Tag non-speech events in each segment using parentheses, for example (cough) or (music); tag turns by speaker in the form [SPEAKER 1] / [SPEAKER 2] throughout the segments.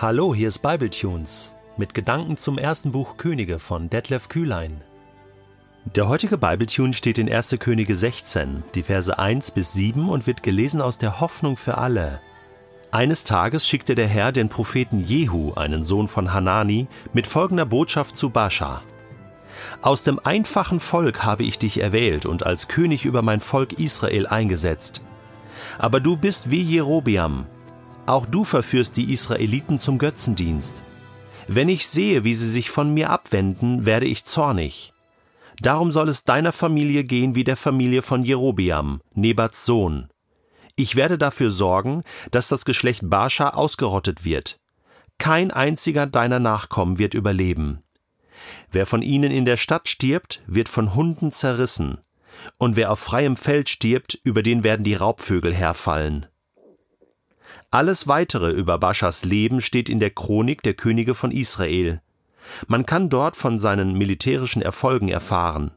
[SPEAKER 1] Hallo, hier ist Bibletunes mit Gedanken zum ersten Buch Könige von Detlef Kühlein. Der heutige Bibletune steht in 1. Könige 16, die Verse 1 bis 7 und wird gelesen aus der Hoffnung für alle. Eines Tages schickte der Herr den Propheten Jehu, einen Sohn von Hanani, mit folgender Botschaft zu Bascha. Aus dem einfachen Volk habe ich dich erwählt und als König über mein Volk Israel eingesetzt. Aber du bist wie Jerobiam, auch du verführst die Israeliten zum Götzendienst. Wenn ich sehe, wie sie sich von mir abwenden, werde ich zornig. Darum soll es deiner Familie gehen wie der Familie von Jerobiam, Nebats Sohn. Ich werde dafür sorgen, dass das Geschlecht Baascha ausgerottet wird. Kein einziger deiner Nachkommen wird überleben. Wer von ihnen in der Stadt stirbt, wird von Hunden zerrissen. Und wer auf freiem Feld stirbt, über den werden die Raubvögel herfallen. Alles weitere über Baschas Leben steht in der Chronik der Könige von Israel. Man kann dort von seinen militärischen Erfolgen erfahren.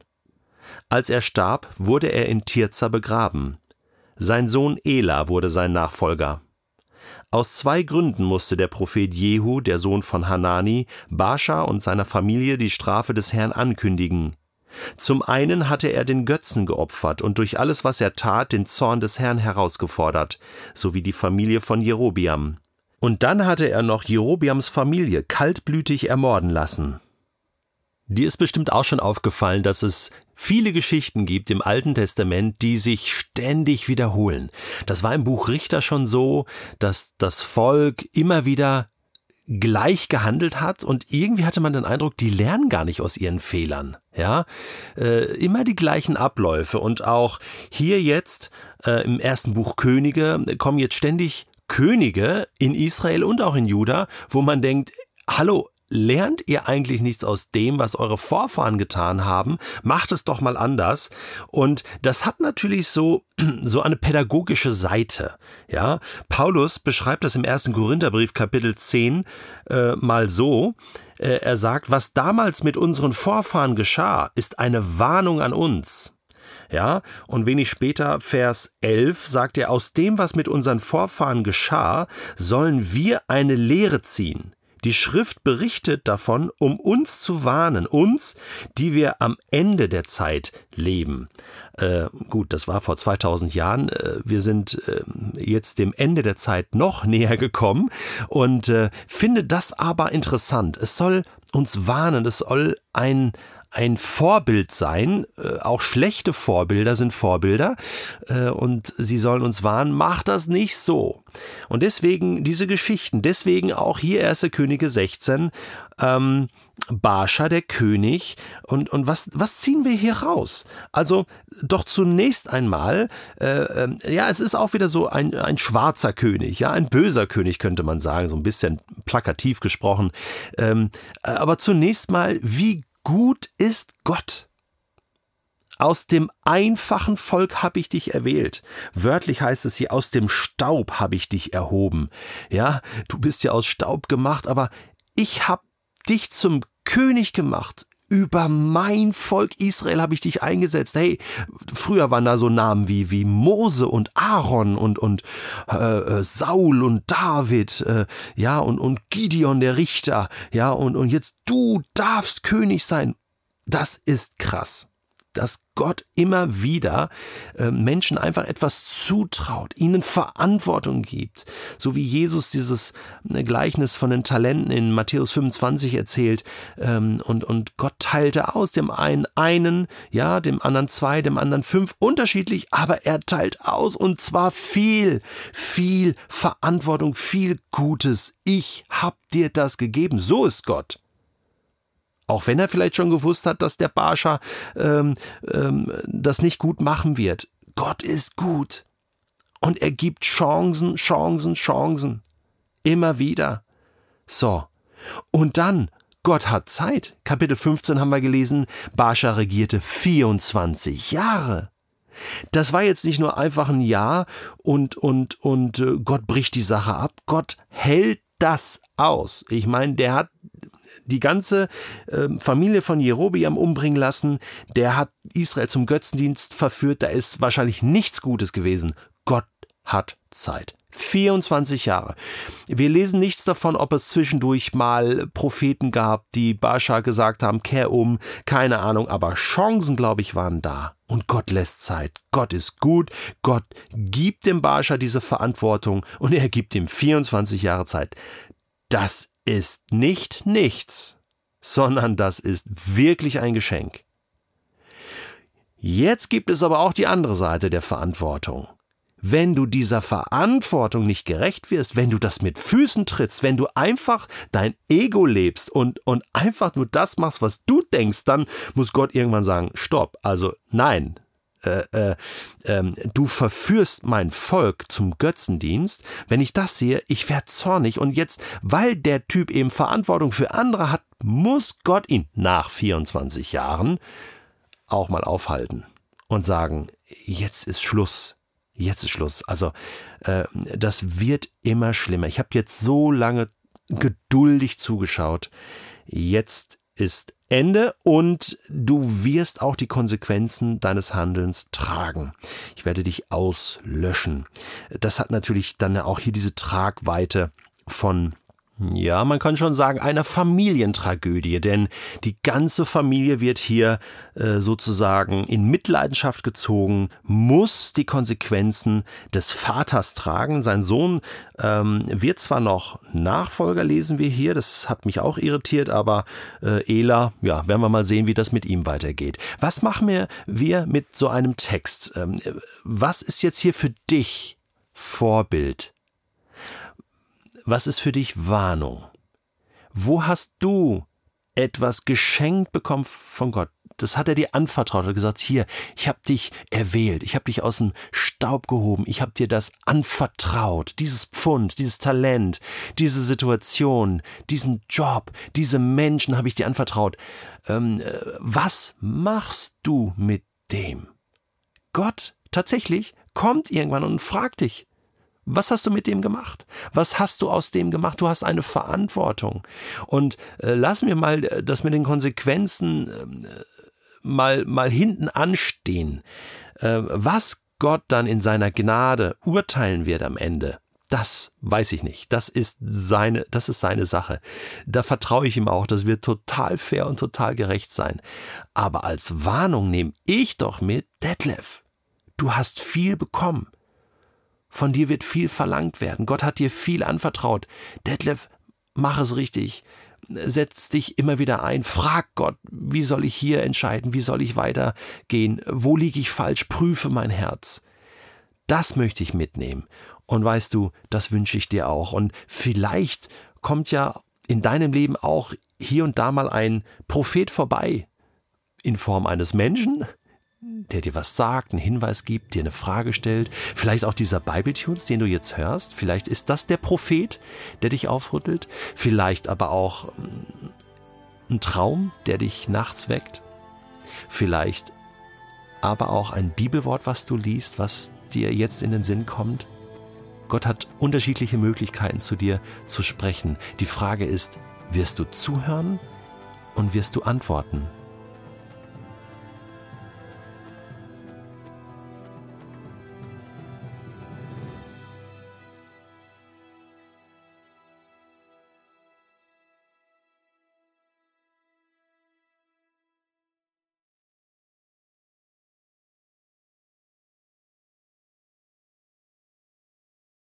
[SPEAKER 1] Als er starb, wurde er in Tirza begraben. Sein Sohn Ela wurde sein Nachfolger. Aus zwei Gründen musste der Prophet Jehu, der Sohn von Hanani, Bascha und seiner Familie die Strafe des Herrn ankündigen. Zum einen hatte er den Götzen geopfert und durch alles, was er tat, den Zorn des Herrn herausgefordert, sowie die Familie von Jerobiam. Und dann hatte er noch Jerobiams Familie kaltblütig ermorden lassen. Dir ist bestimmt auch schon aufgefallen, dass es viele Geschichten gibt im Alten Testament, die sich ständig wiederholen. Das war im Buch Richter schon so, dass das Volk immer wieder gleich gehandelt hat und irgendwie hatte man den Eindruck, die lernen gar nicht aus ihren Fehlern. Ja, äh, immer die gleichen Abläufe und auch hier jetzt äh, im ersten Buch Könige kommen jetzt ständig Könige in Israel und auch in Juda, wo man denkt, hallo, lernt ihr eigentlich nichts aus dem, was eure Vorfahren getan haben? Macht es doch mal anders. Und das hat natürlich so, (clears throat) so eine pädagogische Seite. Ja, Paulus beschreibt das im ersten Korintherbrief Kapitel 10 äh, mal so. Äh, er sagt, was damals mit unseren Vorfahren geschah, ist eine Warnung an uns. Ja, und wenig später, Vers 11, sagt er, aus dem, was mit unseren Vorfahren geschah, sollen wir eine Lehre ziehen. Die Schrift berichtet davon, um uns zu warnen, uns, die wir am Ende der Zeit leben. Äh, gut, das war vor 2000 Jahren. Äh, wir sind äh, jetzt dem Ende der Zeit noch (laughs) näher gekommen und äh, finde das aber interessant. Es soll uns warnen, es soll ein, ein Vorbild sein. Äh, auch schlechte Vorbilder sind Vorbilder. Äh, und sie sollen uns warnen, macht das nicht so. Und deswegen diese Geschichten, deswegen auch hier 1. Könige 16, ähm, Barscha, der König. Und, und was, was ziehen wir hier raus? Also doch zunächst einmal, äh, äh, ja, es ist auch wieder so ein, ein schwarzer König, ja, ein böser König könnte man sagen, so ein bisschen plakativ gesprochen. Ähm, aber zunächst mal, wie Gut ist Gott. Aus dem einfachen Volk habe ich dich erwählt. Wörtlich heißt es hier, aus dem Staub habe ich dich erhoben. Ja, du bist ja aus Staub gemacht, aber ich habe dich zum König gemacht. Über mein Volk Israel habe ich dich eingesetzt. Hey, früher waren da so Namen wie, wie Mose und Aaron und, und äh, äh, Saul und David, äh, ja, und, und Gideon der Richter, ja, und, und jetzt du darfst König sein. Das ist krass dass Gott immer wieder äh, Menschen einfach etwas zutraut, ihnen Verantwortung gibt, so wie Jesus dieses äh, Gleichnis von den Talenten in Matthäus 25 erzählt ähm, und, und Gott teilte aus, dem einen einen, ja, dem anderen zwei, dem anderen fünf, unterschiedlich, aber er teilt aus und zwar viel, viel Verantwortung, viel Gutes. Ich hab dir das gegeben, so ist Gott. Auch wenn er vielleicht schon gewusst hat, dass der Barscha ähm, ähm, das nicht gut machen wird. Gott ist gut. Und er gibt Chancen, Chancen, Chancen. Immer wieder. So. Und dann, Gott hat Zeit. Kapitel 15 haben wir gelesen, Barscha regierte 24 Jahre. Das war jetzt nicht nur einfach ein Jahr und, und, und äh, Gott bricht die Sache ab. Gott hält das aus. Ich meine, der hat die ganze äh, Familie von Jerobiam umbringen lassen. Der hat Israel zum Götzendienst verführt. Da ist wahrscheinlich nichts Gutes gewesen. Gott hat Zeit. 24 Jahre. Wir lesen nichts davon, ob es zwischendurch mal Propheten gab, die Bascha gesagt haben, kehr um, keine Ahnung, aber Chancen, glaube ich, waren da. Und Gott lässt Zeit. Gott ist gut. Gott gibt dem Bascha diese Verantwortung und er gibt ihm 24 Jahre Zeit. Das ist nicht nichts, sondern das ist wirklich ein Geschenk. Jetzt gibt es aber auch die andere Seite der Verantwortung wenn du dieser Verantwortung nicht gerecht wirst, wenn du das mit Füßen trittst, wenn du einfach dein Ego lebst und, und einfach nur das machst, was du denkst, dann muss Gott irgendwann sagen, stopp, also nein, äh, äh, äh, du verführst mein Volk zum Götzendienst, wenn ich das sehe, ich werde zornig und jetzt, weil der Typ eben Verantwortung für andere hat, muss Gott ihn nach 24 Jahren auch mal aufhalten und sagen, jetzt ist Schluss jetzt ist Schluss. Also äh, das wird immer schlimmer. Ich habe jetzt so lange geduldig zugeschaut. Jetzt ist Ende und du wirst auch die Konsequenzen deines Handelns tragen. Ich werde dich auslöschen. Das hat natürlich dann auch hier diese Tragweite von ja, man kann schon sagen, einer Familientragödie, denn die ganze Familie wird hier äh, sozusagen in Mitleidenschaft gezogen, muss die Konsequenzen des Vaters tragen. Sein Sohn ähm, wird zwar noch Nachfolger, lesen wir hier, das hat mich auch irritiert, aber äh, Ela, ja, werden wir mal sehen, wie das mit ihm weitergeht. Was machen wir, mit so einem Text? Ähm, was ist jetzt hier für dich Vorbild? Was ist für dich Warnung? Wo hast du etwas geschenkt bekommen von Gott? Das hat er dir anvertraut. Er hat gesagt, hier, ich habe dich erwählt, ich habe dich aus dem Staub gehoben, ich habe dir das anvertraut, dieses Pfund, dieses Talent, diese Situation, diesen Job, diese Menschen habe ich dir anvertraut. Ähm, äh, was machst du mit dem? Gott tatsächlich kommt irgendwann und fragt dich, was hast du mit dem gemacht? Was hast du aus dem gemacht? Du hast eine Verantwortung. Und äh, lass mir mal äh, das mit den Konsequenzen äh, mal, mal hinten anstehen. Äh, was Gott dann in seiner Gnade urteilen wird am Ende, das weiß ich nicht. Das ist seine, das ist seine Sache. Da vertraue ich ihm auch. Das wird total fair und total gerecht sein. Aber als Warnung nehme ich doch mit, Detlef, du hast viel bekommen. Von dir wird viel verlangt werden. Gott hat dir viel anvertraut. Detlef, mach es richtig. Setz dich immer wieder ein. Frag Gott, wie soll ich hier entscheiden? Wie soll ich weitergehen? Wo liege ich falsch? Prüfe mein Herz. Das möchte ich mitnehmen. Und weißt du, das wünsche ich dir auch. Und vielleicht kommt ja in deinem Leben auch hier und da mal ein Prophet vorbei. In Form eines Menschen, der dir was sagt, einen Hinweis gibt, dir eine Frage stellt. Vielleicht auch dieser Bibletunes, den du jetzt hörst. Vielleicht ist das der Prophet, der dich aufrüttelt. Vielleicht aber auch mm, ein Traum, der dich nachts weckt. Vielleicht aber auch ein Bibelwort, was du liest, was dir jetzt in den Sinn kommt. Gott hat unterschiedliche Möglichkeiten zu dir zu sprechen. Die Frage ist, wirst du zuhören und wirst du antworten?